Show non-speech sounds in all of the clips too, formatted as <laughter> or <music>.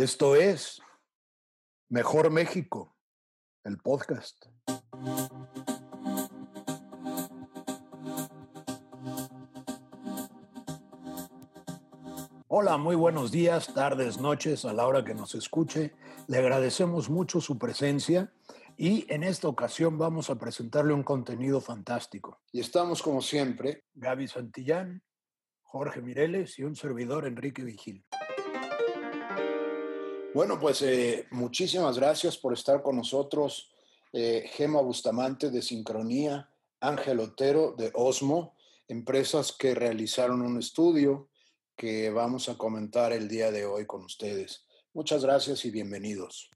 Esto es Mejor México, el podcast. Hola, muy buenos días, tardes, noches, a la hora que nos escuche. Le agradecemos mucho su presencia y en esta ocasión vamos a presentarle un contenido fantástico. Y estamos como siempre, Gaby Santillán, Jorge Mireles y un servidor Enrique Vigil. Bueno, pues eh, muchísimas gracias por estar con nosotros, eh, Gema Bustamante de Sincronía, Ángel Otero de Osmo, empresas que realizaron un estudio que vamos a comentar el día de hoy con ustedes. Muchas gracias y bienvenidos.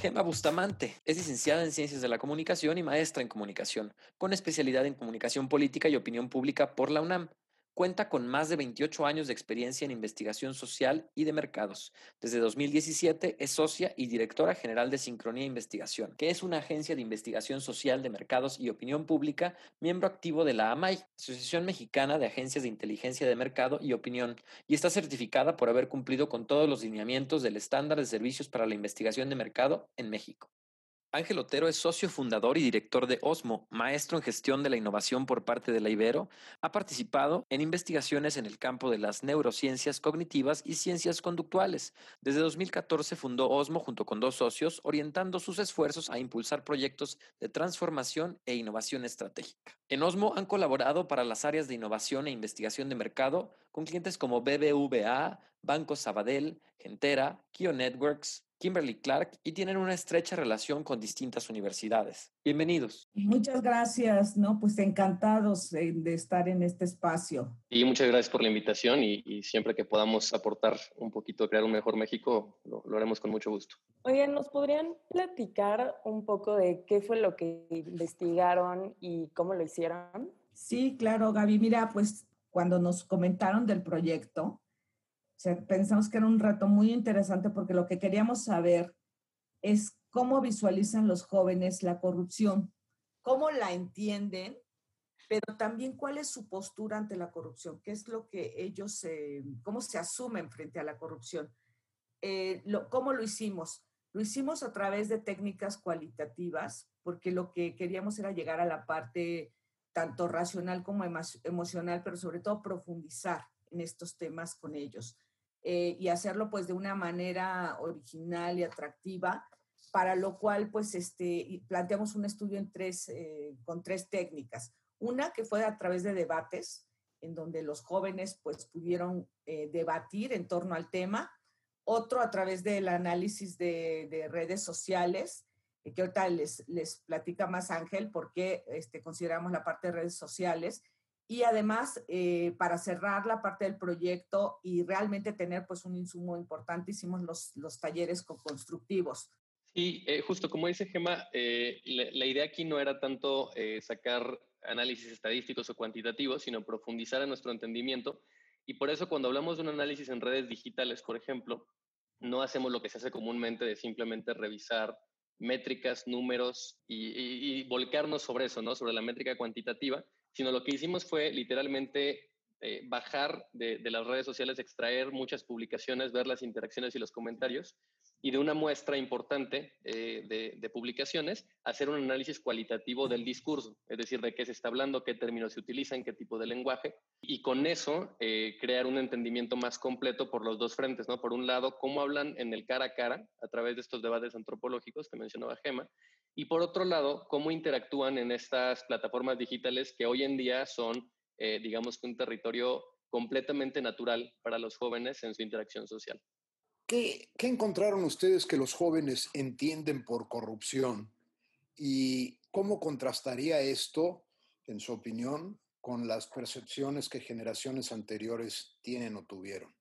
Gema Bustamante es licenciada en Ciencias de la Comunicación y maestra en Comunicación, con especialidad en Comunicación Política y Opinión Pública por la UNAM. Cuenta con más de 28 años de experiencia en investigación social y de mercados. Desde 2017 es socia y directora general de Sincronía Investigación, que es una agencia de investigación social de mercados y opinión pública, miembro activo de la AMAI, Asociación Mexicana de Agencias de Inteligencia de Mercado y Opinión, y está certificada por haber cumplido con todos los lineamientos del estándar de servicios para la investigación de mercado en México. Ángel Otero es socio fundador y director de Osmo, maestro en gestión de la innovación por parte de la Ibero. Ha participado en investigaciones en el campo de las neurociencias cognitivas y ciencias conductuales. Desde 2014 fundó Osmo junto con dos socios, orientando sus esfuerzos a impulsar proyectos de transformación e innovación estratégica. En Osmo han colaborado para las áreas de innovación e investigación de mercado con clientes como BBVA, Banco Sabadell, Gentera, Kio Networks, Kimberly Clark y tienen una estrecha relación con distintas universidades. Bienvenidos. Muchas gracias, ¿no? Pues encantados de, estar en este espacio. Y muchas gracias por la invitación y, siempre que podamos aportar un poquito a crear un mejor México, lo, lo haremos con mucho gusto. Oigan, ¿nos podrían platicar un poco de qué fue lo que investigaron y cómo lo hicieron? Sí, claro, Gaby. Mira, pues cuando nos comentaron del proyecto, pensamos que era un reto muy interesante porque lo que queríamos saber es cómo visualizan los jóvenes la corrupción, cómo la entienden, pero también cuál es su postura ante la corrupción, qué es lo que ellos, cómo se asumen frente a la corrupción. Eh, ¿Cómo lo hicimos? Lo hicimos a través de técnicas cualitativas, porque lo que queríamos era llegar a la parte tanto racional como emocional, pero sobre todo profundizar en estos temas con ellos. Eh, y hacerlo pues de una manera original y atractiva, para lo cual pues este, planteamos un estudio en tres, eh, con tres técnicas. Una que fue a través de debates, en donde los jóvenes pues pudieron eh, debatir en torno al tema. Otro a través del análisis de, de redes sociales, que ahorita les, les platica más Ángel, porque este, consideramos la parte de redes sociales y además eh, para cerrar la parte del proyecto y realmente tener pues un insumo importante hicimos los, los talleres constructivos. Sí, eh, justo como dice Gema, eh, la, idea aquí no era tanto sacar análisis estadísticos o cuantitativos, sino profundizar en nuestro entendimiento. Y por eso cuando hablamos de un análisis en redes digitales, por ejemplo, no hacemos lo que se hace comúnmente de simplemente revisar métricas, números y, y volcarnos sobre eso, ¿no? Sobre la métrica cuantitativa, sino lo que hicimos fue literalmente eh, bajar de, las redes sociales, extraer muchas publicaciones, ver las interacciones y los comentarios, y de una muestra importante eh, de, publicaciones, hacer un análisis cualitativo del discurso, es decir, de qué se está hablando, qué términos se utilizan, qué tipo de lenguaje, y con eso eh, crear un entendimiento más completo por los dos frentes, ¿no? Por un lado, cómo hablan en el cara a cara, a través de estos debates antropológicos que mencionaba Gema, y por otro lado, cómo interactúan en estas plataformas digitales que hoy en día son, eh, digamos, un territorio completamente natural para los jóvenes en su interacción social. ¿Qué, ¿Qué, encontraron ustedes que los jóvenes entienden por corrupción? ¿Y cómo contrastaría esto, en su opinión, con las percepciones que generaciones anteriores tienen o tuvieron?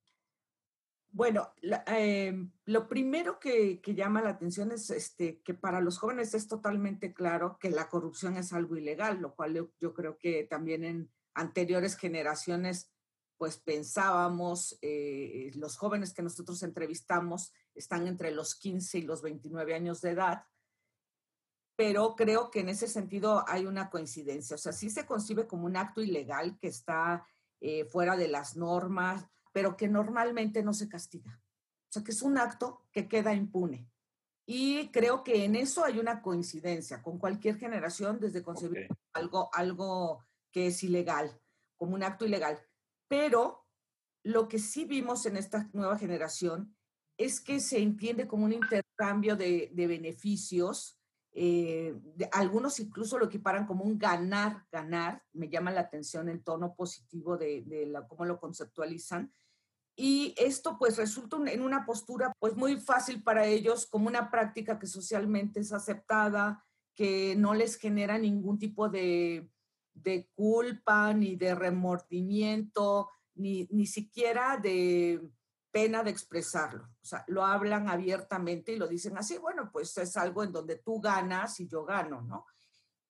Bueno, em, lo primero que, llama la atención es este, que para los jóvenes es totalmente claro que la corrupción es algo ilegal, lo cual yo, creo que también en anteriores generaciones pues pensábamos, eh, los jóvenes que nosotros entrevistamos están entre los 15 y los 29 años de edad, pero creo que en ese sentido hay una coincidencia, o sea, sí se concibe como un acto ilegal que está eh, fuera de las normas, pero que normalmente no se castiga. O sea, que es un acto que queda impune. Y creo que en eso hay una coincidencia con cualquier generación desde concebir algo, algo que es ilegal, como un acto ilegal. Pero lo que sí vimos en esta nueva generación es que se entiende como un intercambio de, de beneficios. Eh, algunos incluso lo equiparan como un ganar, ganar. Me llama la atención el tono positivo de, de la, cómo lo conceptualizan. Y esto pues resulta en una postura pues muy fácil para ellos como una práctica que socialmente es aceptada, que no les genera ningún tipo de, de culpa ni de remordimiento, ni, ni siquiera de pena de expresarlo. O sea, lo hablan abiertamente y lo dicen así, bueno, pues es algo en donde tú ganas y yo gano, ¿no?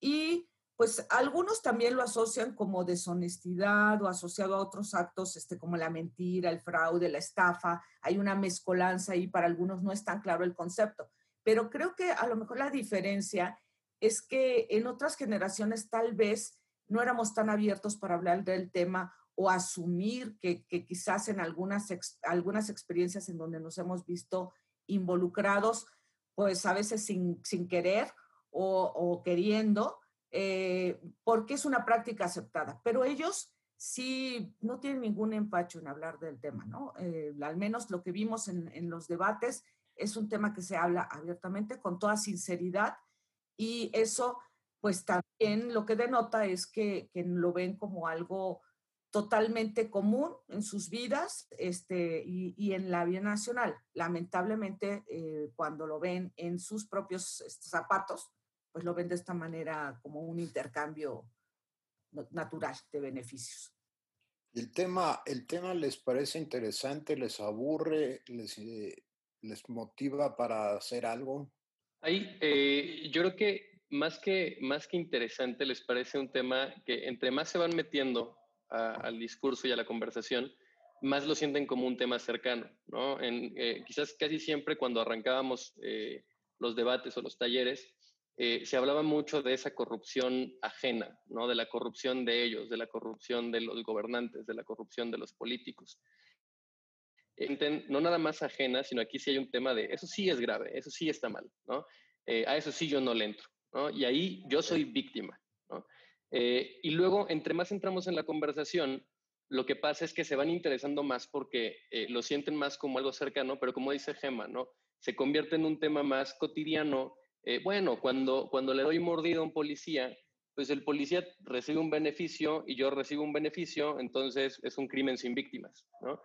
Y pues algunos también lo asocian como deshonestidad o asociado a otros actos este, como la mentira, el fraude, la estafa. Hay una mezcolanza ahí, para algunos no es tan claro el concepto. Pero creo que a lo mejor la diferencia es que en otras generaciones tal vez no éramos tan abiertos para hablar del tema o asumir que, quizás en algunas, algunas experiencias en donde nos hemos visto involucrados, pues a veces sin, querer o, queriendo, eh, porque es una práctica aceptada. Pero ellos sí no tienen ningún empacho en hablar del tema, ¿no? Eh, al menos lo que vimos en, los debates es un tema que se habla abiertamente, con toda sinceridad, y eso, pues también lo que denota es que, que lo ven como algo totalmente común en sus vidas este, y, en la vida nacional. Lamentablemente, eh, cuando lo ven en sus propios este, zapatos, pues lo ven de esta manera como un intercambio natural de beneficios. ¿El tema, el tema les parece interesante, les aburre, les, eh, les motiva para hacer algo? Ahí, eh, yo creo que más, que más que interesante les parece un tema que entre más se van metiendo al discurso y a la conversación, más lo sienten como un tema cercano, ¿no? En, eh, quizás casi siempre cuando arrancábamos eh, los debates o los talleres, eh, se hablaba mucho de esa corrupción ajena, ¿no? De la corrupción de ellos, de la corrupción de los gobernantes, de la corrupción de los políticos. no nada más ajena, sino aquí sí hay un tema de, eso sí es grave, eso sí está mal, ¿no? a eso sí yo no le entro, ¿no? Y ahí yo soy víctima, ¿no? Eh, y luego, entre más entramos en la conversación, lo que pasa es que se van interesando más porque eh, lo sienten más como algo cercano, pero como dice Gema, ¿no? Se convierte en un tema más cotidiano. Eh, bueno, cuando, cuando le doy mordido a un policía, pues el policía recibe un beneficio y yo recibo un beneficio, entonces es un crimen sin víctimas, ¿no?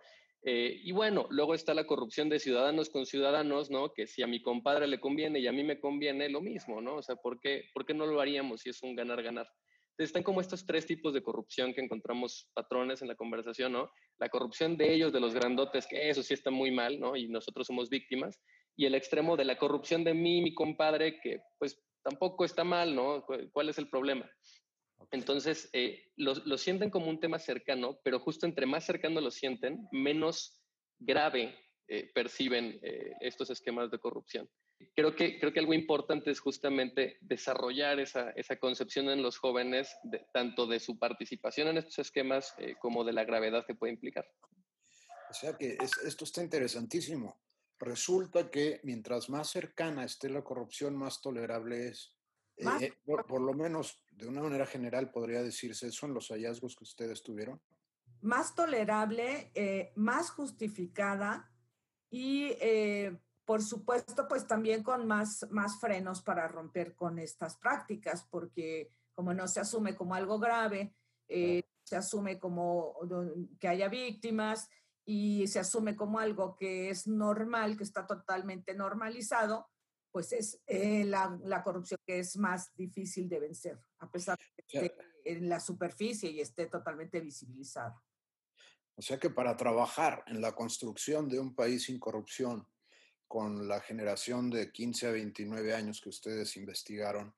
y bueno, luego está la corrupción de ciudadanos con ciudadanos, ¿no? Que si a mi compadre le conviene y a mí me conviene, lo mismo, ¿no? O sea, ¿por qué, ¿por qué no lo haríamos si es un ganar-ganar? están como estos tres tipos de corrupción que encontramos patrones en la conversación, ¿no? La corrupción de ellos, de los grandotes, que eso sí está muy mal, ¿no? Y nosotros somos víctimas. Y el extremo de la corrupción de mí, mi compadre, que pues tampoco está mal, ¿no? ¿Cuál es el problema? Entonces, eh, lo, sienten como un tema cercano, pero justo entre más cercano lo sienten, menos grave eh, perciben eh, estos esquemas de corrupción creo que, creo que algo importante es justamente desarrollar esa, esa concepción en los jóvenes, tanto de su participación en estos esquemas como de la gravedad que puede implicar. O sea que esto está interesantísimo. Resulta que mientras más cercana esté la corrupción, más tolerable es. Eh, por, lo menos, de una manera general, podría decirse eso en los hallazgos que ustedes tuvieron. Más tolerable, eh, más justificada y por supuesto, pues también con más, más frenos para romper con estas prácticas, porque como no se asume como algo grave, eh, se asume como que haya víctimas y se asume como algo que es normal, que está totalmente normalizado, pues es eh, la, la, corrupción que es más difícil de vencer, a pesar de que esté en la superficie y esté totalmente visibilizada. O sea que para trabajar en la construcción de un país sin corrupción, con la generación de 15 a 29 años que ustedes investigaron,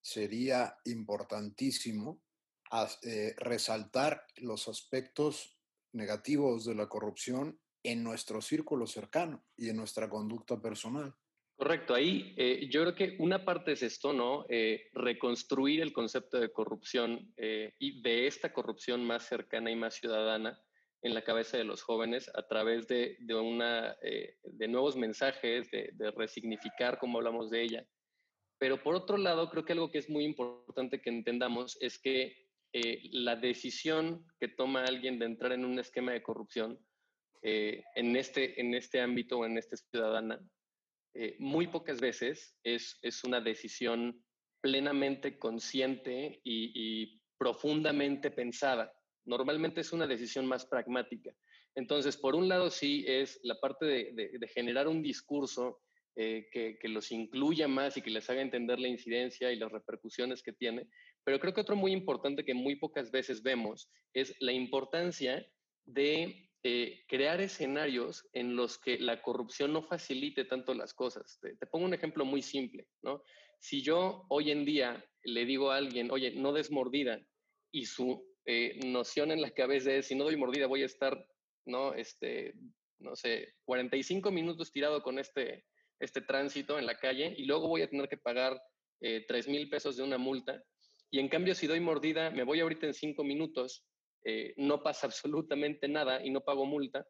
sería importantísimo eh, resaltar los aspectos negativos de la corrupción en nuestro círculo cercano y en nuestra conducta personal. Correcto, ahí eh, yo creo que una parte es esto, ¿no? Eh, reconstruir el concepto de corrupción eh, y de esta corrupción más cercana y más ciudadana en la cabeza de los jóvenes a través de, de una, de nuevos mensajes, de, de, resignificar cómo hablamos de ella. Pero por otro lado, creo que algo que es muy importante que entendamos es que la decisión que toma alguien de entrar en un esquema de corrupción en, este, en este ámbito o en este ciudadana, eh, muy pocas veces es, es, una decisión plenamente consciente y, profundamente pensada. Normalmente es una decisión más pragmática. Entonces, por un lado, sí es la parte de, generar un discurso eh, que, los incluya más y que les haga entender la incidencia y las repercusiones que tiene. Pero creo que otro muy importante que muy pocas veces vemos es la importancia de eh, crear escenarios en los que la corrupción no facilite tanto las cosas. Te, pongo un ejemplo muy simple, ¿no? Si yo hoy en día le digo a alguien, oye, no des mordida, y su eh, noción en la cabeza es, si no doy mordida voy a estar, ¿no? Este, no sé, 45 minutos tirado con este, este tránsito en la calle y luego voy a tener que pagar eh, 3 mil pesos de una multa. Y en cambio, si doy mordida, me voy ahorita en 5 minutos eh, no pasa <laughs> absolutamente nada y no pago multa,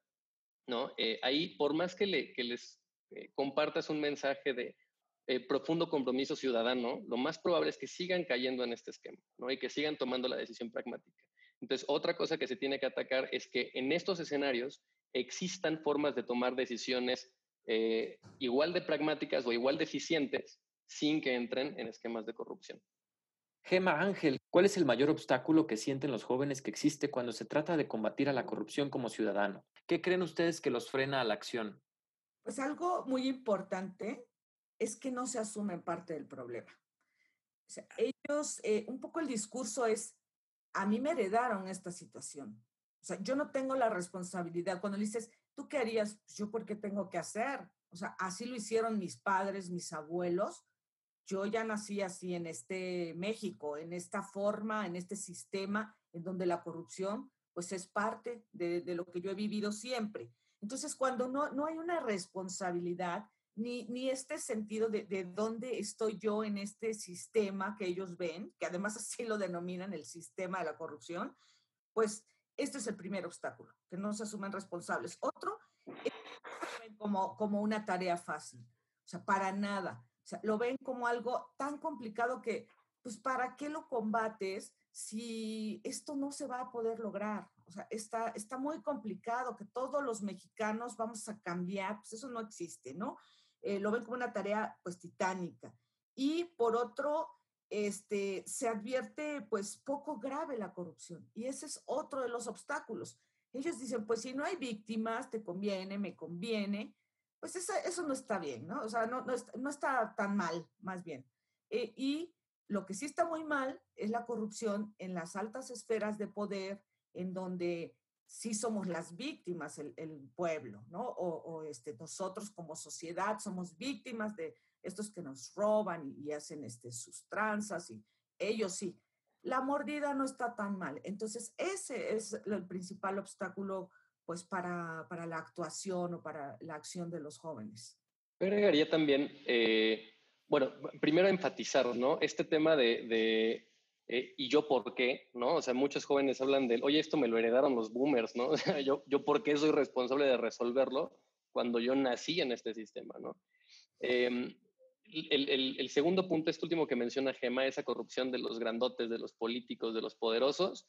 ¿no? Eh, ahí, por más que, le, les eh, compartas un mensaje de profundo compromiso ciudadano, lo más probable es que sigan cayendo en este esquema, ¿no? Y que sigan tomando la decisión pragmática. Entonces, otra cosa que se tiene que atacar es que en estos escenarios existan formas de tomar decisiones igual de pragmáticas o igual de eficientes sin que entren en esquemas de corrupción. Gema Ángel, ¿cuál es el mayor obstáculo que sienten los jóvenes que existe cuando se trata de combatir a la corrupción como ciudadano? ¿Qué creen ustedes que los frena a la acción? Pues algo muy importante es que no se asumen parte del problema. ellos, eh, un poco el discurso es, a mí me heredaron esta situación. O sea, yo no tengo la responsabilidad. Cuando le dices, ¿tú qué harías? Pues, yo, ¿por qué tengo que hacer? O sea, así lo hicieron mis padres, mis abuelos yo ya nací así en este México, en esta forma, en este sistema en donde la corrupción pues es parte de, lo que yo he vivido siempre. Entonces, cuando no, no hay una responsabilidad, ni, ni este sentido de, de, dónde estoy yo en este sistema que ellos ven, que además <laughs> así lo denominan el sistema de la corrupción, pues este es el primer obstáculo, que no se asumen responsables. Otro, es como, como una tarea fácil, o sea, para nada. O sea, lo ven como algo tan complicado que, pues, ¿para qué lo combates si esto no se va a poder lograr? O sea, está, está muy complicado que todos los mexicanos vamos a cambiar, pues eso no existe, ¿no? Eh, lo ven como una tarea, pues, titánica. Y por otro, este, se advierte, pues, poco grave la corrupción. Y ese es otro de los obstáculos. Ellos dicen, pues, si no hay víctimas, te conviene, me conviene, pues eso, no está bien, ¿no? O sea, no, no, está, tan mal, más bien. Eh, y lo que sí está muy mal es la corrupción en las altas esferas de poder, en donde sí somos las víctimas, el, pueblo, ¿no? O, este, nosotros como sociedad somos víctimas de estos que nos roban y, hacen este, sus tranzas, y ellos sí. La mordida no está tan mal. Entonces, ese es el principal obstáculo pues para, para, la actuación o para la acción de los jóvenes. Yo agregaría también, eh, bueno, primero enfatizar, ¿no? Este tema de, de eh, y yo por qué, ¿no? O sea, muchos jóvenes hablan del, oye, esto me lo heredaron los boomers, ¿no? <laughs> Yo, yo por qué soy responsable de resolverlo cuando yo nací en este sistema, ¿no? Em, el, el, el, segundo punto, este último que menciona Gema, esa corrupción de los grandotes, de los políticos, de los poderosos,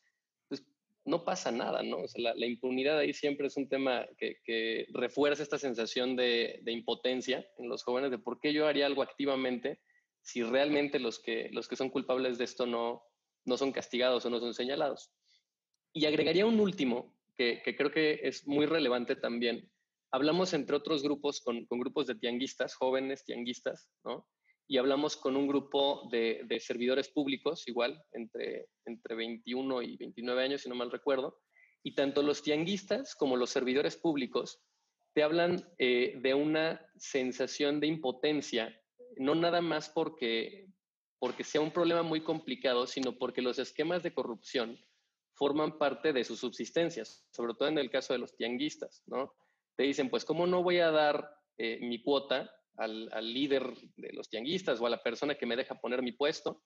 no pasa nada, ¿no? O sea, la, impunidad ahí siempre es un tema que, refuerza esta sensación de, impotencia en los jóvenes de por qué yo haría algo activamente si realmente los que, los que son culpables de esto no, no son castigados o no son señalados. Y agregaría un último que, creo que es muy relevante también. Hablamos entre otros grupos con, con grupos de tianguistas, jóvenes tianguistas, ¿no? Y hablamos con un grupo de, servidores públicos, igual, entre, entre 21 y 29 años, si no mal recuerdo, y tanto los tianguistas como los servidores públicos te hablan eh, de una sensación de impotencia, no nada más porque, porque sea un problema muy complicado, sino porque los esquemas de corrupción forman parte de sus subsistencias, sobre todo en el caso de los tianguistas, ¿no? Te dicen, pues, ¿cómo no voy a dar eh, mi cuota al, líder de los tianguistas o a la persona que me deja poner mi puesto,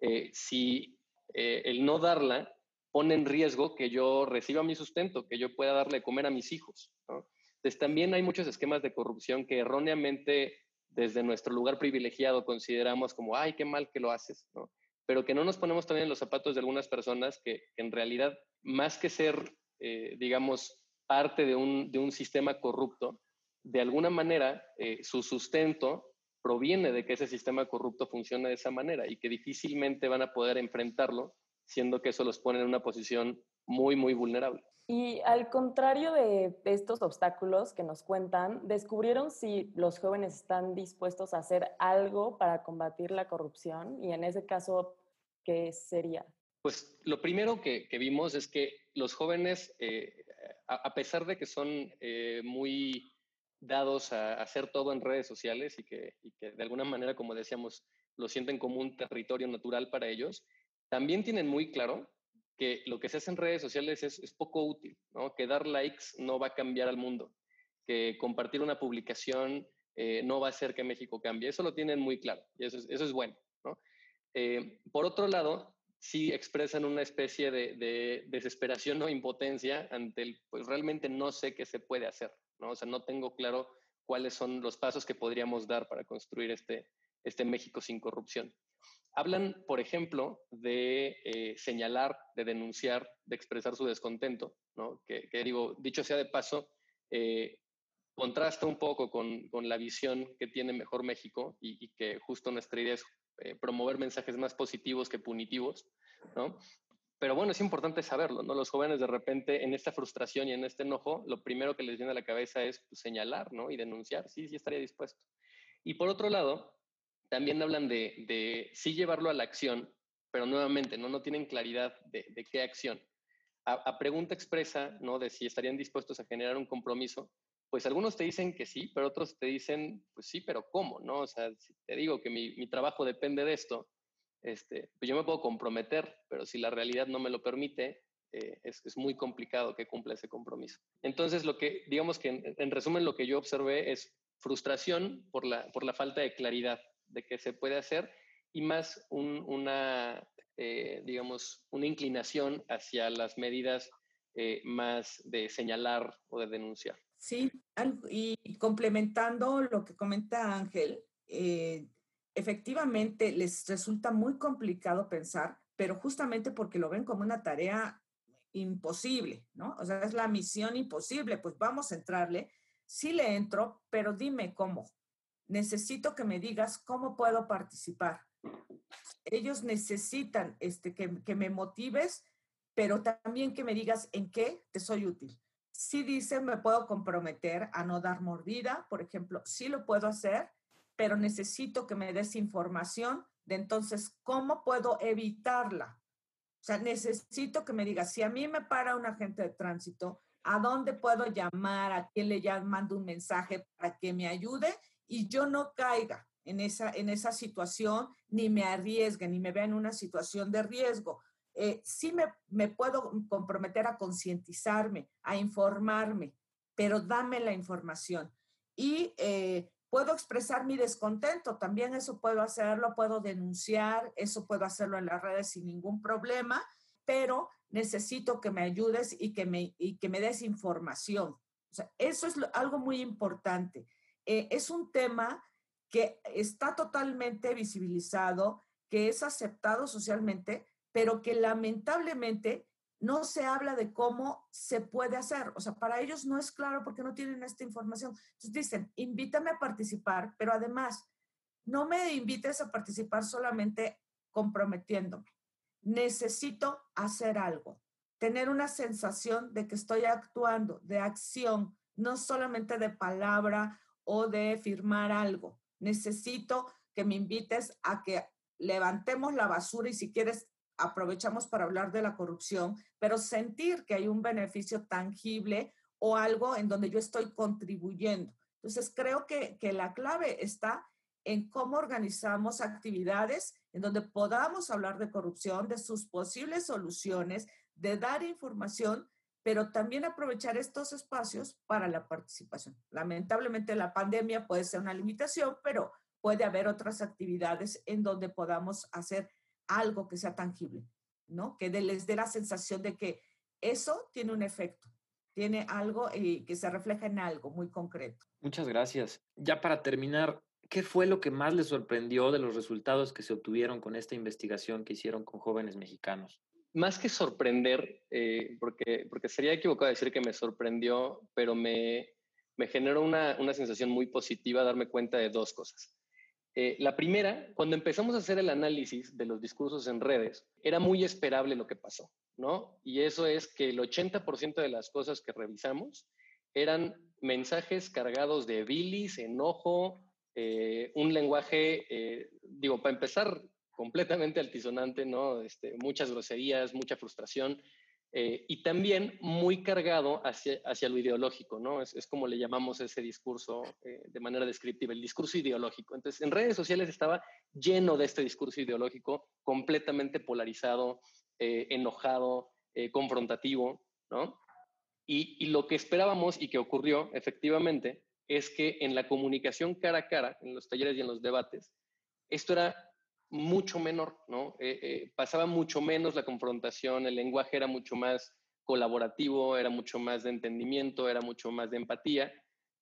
eh, si eh, el no darla pone en riesgo que yo reciba mi sustento, que yo pueda darle comer a mis hijos. Entonces también hay muchos esquemas de corrupción que erróneamente desde nuestro lugar privilegiado consideramos como, ay, qué mal que lo haces, pero que no nos ponemos también en los zapatos de algunas personas que, en realidad, más que ser, eh, digamos, parte de un, de un sistema corrupto, de alguna manera eh, su sustento proviene de que ese sistema corrupto funcione de esa manera y que difícilmente van a poder enfrentarlo, siendo que eso los pone en una posición muy, muy vulnerable. Y al contrario de estos obstáculos que nos cuentan, ¿descubrieron si los jóvenes están dispuestos a hacer algo para combatir la corrupción? Y en ese caso, ¿qué sería? Pues lo primero que, vimos es que los jóvenes, eh, a, pesar de que son eh, muy dados a, hacer todo en redes sociales y que, de alguna manera, como decíamos, lo sienten como un territorio natural para ellos, también tienen muy claro que lo que se hace en redes sociales es, poco útil, ¿no? que dar likes no va a cambiar al mundo, que compartir una publicación eh, no va a hacer que México cambie. Eso lo tienen muy claro y eso es, eso es bueno. ¿no? Eh, por otro lado, sí expresan una especie de, de, desesperación o impotencia ante el, pues realmente no sé qué se puede hacer. ¿No? O sea, no tengo claro cuáles son los pasos que podríamos dar para construir este, este México sin corrupción. Hablan, por ejemplo, de eh, señalar, de denunciar, de expresar su descontento, ¿no? que, digo, dicho sea de paso, eh, contrasta un poco con, con, la visión que tiene Mejor México y, que justo nuestra idea es eh, promover mensajes más positivos que punitivos, ¿no? Pero bueno, es importante saberlo, ¿no? Los jóvenes de repente en esta frustración y en este enojo, lo primero que les viene a la cabeza es pues, señalar, ¿no? Y denunciar, sí, sí estaría dispuesto. Y por otro lado, también hablan de, de sí llevarlo a la acción, pero nuevamente, ¿no? No tienen claridad de, de qué acción. A, pregunta expresa, ¿no? De si estarían dispuestos a generar un compromiso, pues algunos te dicen que sí, pero otros te dicen, pues sí, pero ¿cómo? ¿No? O sea, si te digo que mi, mi trabajo depende de esto, este, pues yo me puedo comprometer, pero si la realidad no me lo permite, eh, es, muy complicado que cumpla ese compromiso. Entonces, lo que, digamos que en, resumen, lo que yo observé es frustración por la, por la falta de claridad de qué se puede hacer y más una, eh, digamos, una inclinación hacia las medidas eh, más de señalar o de denunciar. Sí, y complementando lo que comenta Ángel, efectivamente les resulta muy complicado pensar, pero justamente porque lo ven como una tarea imposible, ¿no? O sea, es la misión imposible, pues vamos a entrarle. Sí le entro, pero dime cómo. Necesito que me digas cómo puedo participar. Ellos necesitan este, que, que me motives, pero también que me digas en qué te soy útil. Si dicen, me puedo comprometer a no dar mordida, por ejemplo, sí lo puedo hacer, pero necesito que me des información de entonces cómo puedo evitarla. O sea, necesito que me digas, si a mí me para un agente de tránsito, ¿a dónde puedo llamar? ¿A quién le mando un mensaje para que me ayude y yo no caiga en esa, en esa situación, ni me arriesgue, ni me vea en una situación de riesgo? Eh, sí me, me puedo comprometer a concientizarme, a informarme, pero dame la información. Y eh, Puedo expresar mi descontento, también eso puedo hacerlo, puedo denunciar, eso puedo hacerlo en las redes sin ningún problema, pero necesito que me ayudes y que me, y que me des información. O sea, eso es algo muy importante. Eh, es un tema que está totalmente visibilizado, que es aceptado socialmente, pero que lamentablemente no se habla de cómo se puede hacer. O sea, para ellos no es claro porque no tienen esta información. Entonces dicen, invítame a participar, pero además, no me invites a participar solamente comprometiéndome. Necesito hacer algo, tener una sensación de que estoy actuando, de acción, no solamente de palabra o de firmar algo. Necesito que me invites a que levantemos la basura y si quieres aprovechamos para hablar de la corrupción, pero sentir que hay un beneficio tangible o algo en donde yo estoy contribuyendo. Entonces, creo que, que la clave está en cómo organizamos actividades en donde podamos hablar de corrupción, de sus posibles soluciones, de dar información, pero también aprovechar estos espacios para la participación. Lamentablemente la pandemia puede ser una limitación, pero puede haber otras actividades en donde podamos hacer algo que sea tangible, ¿no? Que les dé la sensación de que eso tiene un efecto, tiene algo y eh, que se refleja en algo muy concreto. Muchas gracias. Ya para terminar, ¿qué fue lo que más les sorprendió de los resultados que se obtuvieron con esta investigación que hicieron con jóvenes mexicanos? más que sorprender, eh, porque, porque sería equivocado decir que me sorprendió, pero me, me generó una, una, sensación muy positiva darme cuenta de dos cosas. Eh, la primera, cuando empezamos a hacer el análisis de los discursos en redes, era muy esperable lo que pasó, ¿no? Y eso es que el 80% de las cosas que revisamos eran mensajes cargados de bilis, enojo, eh, un lenguaje, digo, para empezar, completamente altisonante, ¿no? Este, muchas groserías, mucha frustración eh, y también muy cargado hacia, hacia lo ideológico, ¿no? Es, es como le llamamos ese discurso eh, de manera descriptiva, el discurso ideológico. Entonces, en redes sociales estaba lleno de este discurso ideológico, completamente polarizado, eh, enojado, confrontativo, ¿no? Y, y lo que esperábamos y que ocurrió efectivamente es que en la comunicación cara a cara, en los talleres y en los debates, esto era mucho menor, ¿no? Eh, eh, pasaba mucho menos la confrontación, el lenguaje era mucho más colaborativo, era mucho más de entendimiento, era mucho más de empatía.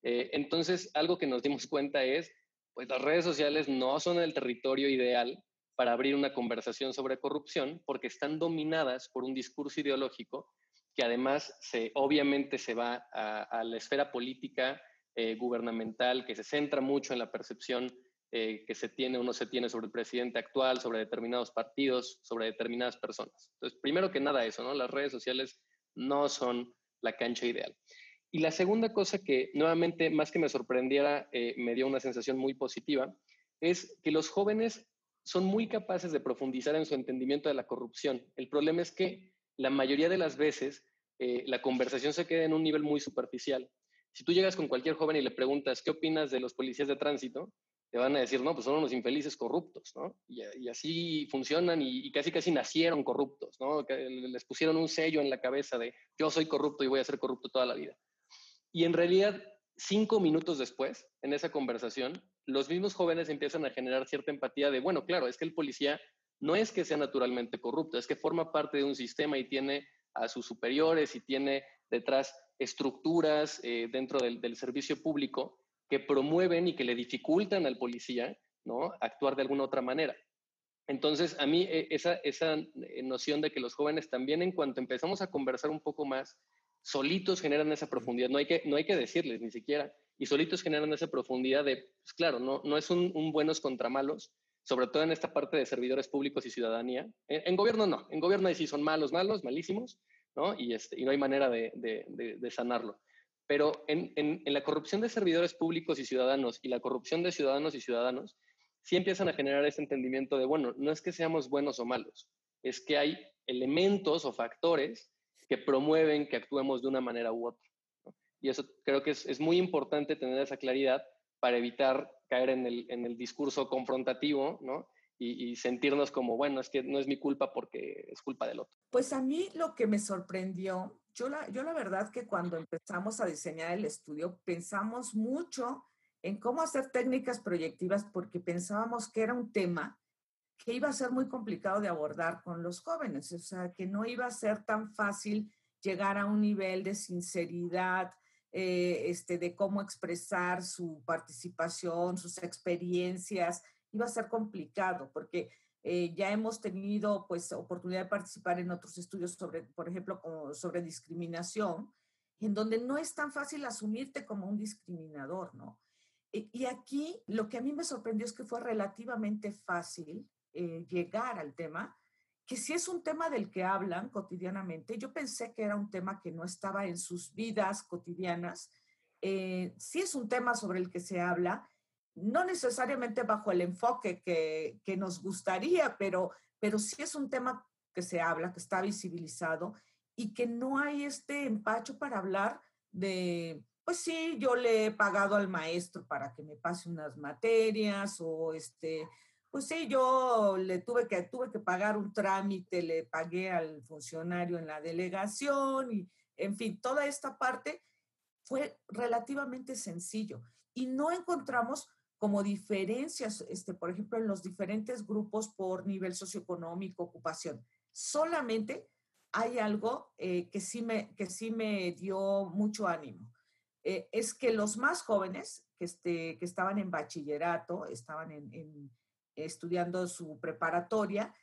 Eh, entonces, algo que nos dimos cuenta es, pues las redes sociales no son el territorio ideal para abrir una conversación sobre corrupción porque están dominadas por un discurso ideológico que además obviamente se va a la esfera política, gubernamental, que se centra mucho en la percepción eh, que se tiene o no se tiene sobre el presidente actual, sobre determinados partidos, sobre determinadas personas. Entonces, primero que nada eso, ¿no? Las redes sociales no son la cancha ideal. Y la segunda cosa que nuevamente, más que me sorprendiera, eh, me dio una sensación muy positiva, es que los jóvenes son muy capaces de profundizar en su entendimiento de la corrupción. El problema es que la mayoría de las veces eh, la conversación se queda en un nivel muy superficial. Si tú llegas con cualquier joven y le preguntas, ¿qué opinas de los policías de tránsito? Te van a decir, no, pues son unos infelices corruptos, ¿no? Y, así funcionan y, casi casi nacieron corruptos, ¿no? Les pusieron un sello en la cabeza de yo soy corrupto y voy a ser corrupto toda la vida. Y en realidad, cinco minutos después, en esa conversación, los mismos jóvenes empiezan a generar cierta empatía de, bueno, claro, es que el policía no es que sea naturalmente corrupto, es que forma parte de un sistema y tiene a sus superiores y tiene detrás estructuras eh, dentro del, del servicio público que promueven y que le dificultan al policía ¿no? actuar de alguna otra manera. Entonces, a mí eh, esa, esa eh, noción de que los jóvenes también en cuanto empezamos a conversar un poco más, solitos generan esa profundidad, no hay que, no hay que decirles ni siquiera, y solitos generan esa profundidad de, pues claro, no, no es un, buenos contra malos, sobre todo en esta parte de servidores públicos y ciudadanía. En, gobierno no, en gobierno sí son malos, malos, malísimos, ¿no? Y, este, y no hay manera de, de, de sanarlo. Pero en, la corrupción de servidores públicos y ciudadanos y la corrupción de ciudadanos y ciudadanos, sí empiezan a generar ese entendimiento de, bueno, no es que seamos buenos o malos, es que hay elementos o factores que promueven que actuemos de una manera u otra. Y eso creo que es, muy importante tener esa claridad para evitar caer en el, en el discurso confrontativo, ¿no? Y, sentirnos como, bueno, es que no es mi culpa porque es culpa del otro. Pues a mí lo que me sorprendió, yo la, yo la verdad que cuando empezamos a diseñar el estudio pensamos mucho en cómo hacer técnicas proyectivas porque pensábamos que era un tema que iba a ser muy complicado de abordar con los jóvenes, o sea, que no iba a ser tan fácil llegar a un nivel de sinceridad, eh, este, de cómo expresar su participación, sus experiencias, iba a ser complicado porque eh, ya hemos tenido pues oportunidad de participar en otros estudios sobre, por ejemplo, sobre discriminación, en donde no es tan fácil asumirte como un discriminador, ¿no? Y, aquí lo que a mí me sorprendió es que fue relativamente fácil eh, llegar al tema, que si es un tema del que hablan cotidianamente, yo pensé que era un tema que no estaba en sus vidas cotidianas, eh, sí es un tema sobre el que se habla, no necesariamente bajo el enfoque que, que, nos gustaría, pero, pero sí es un tema que se habla, que está visibilizado y que no hay este empacho para hablar de, pues sí, yo le he pagado al maestro para que me pase unas materias o este, pues sí, yo le tuve que, tuve que pagar un trámite, le pagué al funcionario en la delegación y en fin, toda esta parte fue relativamente sencillo. Y no encontramos como diferencias, este, por ejemplo, en los diferentes grupos por nivel socioeconómico, ocupación. Solamente hay algo eh, que, sí me, que sí me dio mucho ánimo. Eh, es que los más jóvenes que, este, que estaban en bachillerato, estaban en, estudiando su preparatoria,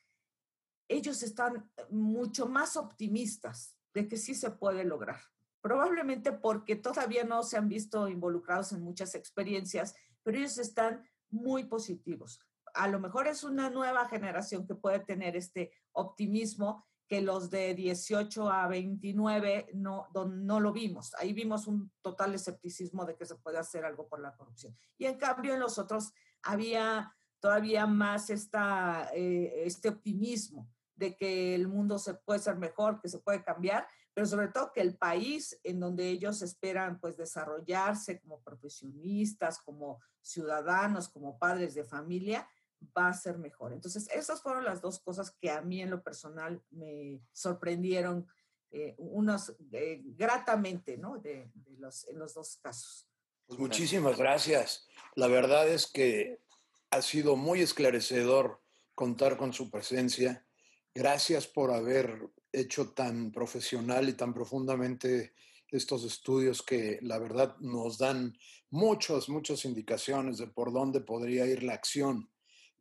ellos están mucho más optimistas de que sí se puede lograr. Probablemente porque todavía no se han visto involucrados en muchas experiencias, pero ellos están muy positivos. A lo mejor es una nueva generación que puede tener este optimismo que los de 18 a 29 no, no lo vimos. Ahí vimos un total escepticismo de que se puede hacer algo por la corrupción. Y en cambio en los otros había todavía más esta, eh, este optimismo de que el mundo se puede ser mejor, que se puede cambiar, pero sobre todo que el país en donde ellos esperan pues desarrollarse como profesionistas, como ciudadanos, como padres de familia, va a ser mejor. Entonces, esas fueron las dos cosas que a mí en lo personal me sorprendieron, eh, unos eh, gratamente, ¿no? De, los, en los dos casos. Pues muchísimas gracias. La verdad es que ha sido muy esclarecedor contar con su presencia. Gracias por haber hecho tan profesional y tan profundamente estos estudios que la verdad nos dan muchas, muchas indicaciones de por dónde podría ir la acción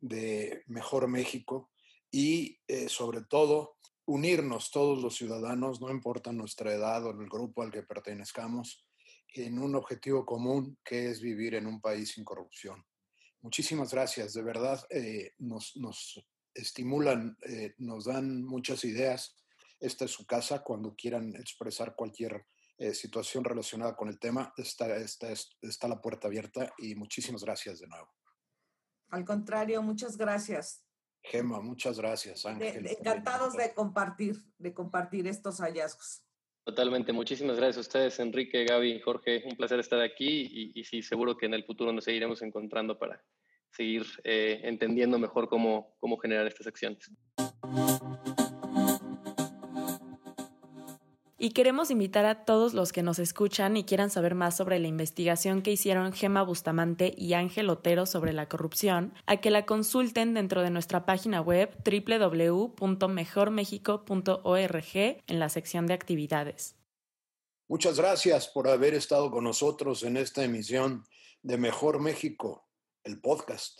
de Mejor México y eh, sobre todo unirnos todos los ciudadanos, no importa nuestra edad o el grupo al que pertenezcamos, en un objetivo común que es vivir en un país sin corrupción. Muchísimas gracias, de verdad eh, nos, estimulan, eh, nos dan muchas ideas. Esta es su casa, cuando quieran expresar cualquier situación relacionada con el tema, está, está, está la puerta abierta y muchísimas gracias de nuevo. Al contrario, muchas gracias. Gema, muchas gracias, Ángel. encantados de compartir, de compartir estos hallazgos. Totalmente, muchísimas gracias a ustedes, Enrique, Gaby, Jorge, un placer estar aquí y, y sí, seguro que en el futuro nos seguiremos encontrando para seguir eh, entendiendo mejor cómo, cómo generar estas acciones. Y queremos invitar a todos los que nos escuchan y quieran saber más sobre la investigación que hicieron Gema Bustamante y Ángel Otero sobre la corrupción, a que la consulten dentro de nuestra página web www.mejormexico.org en la sección de actividades. Muchas gracias por haber estado con nosotros en esta emisión de Mejor México, el podcast.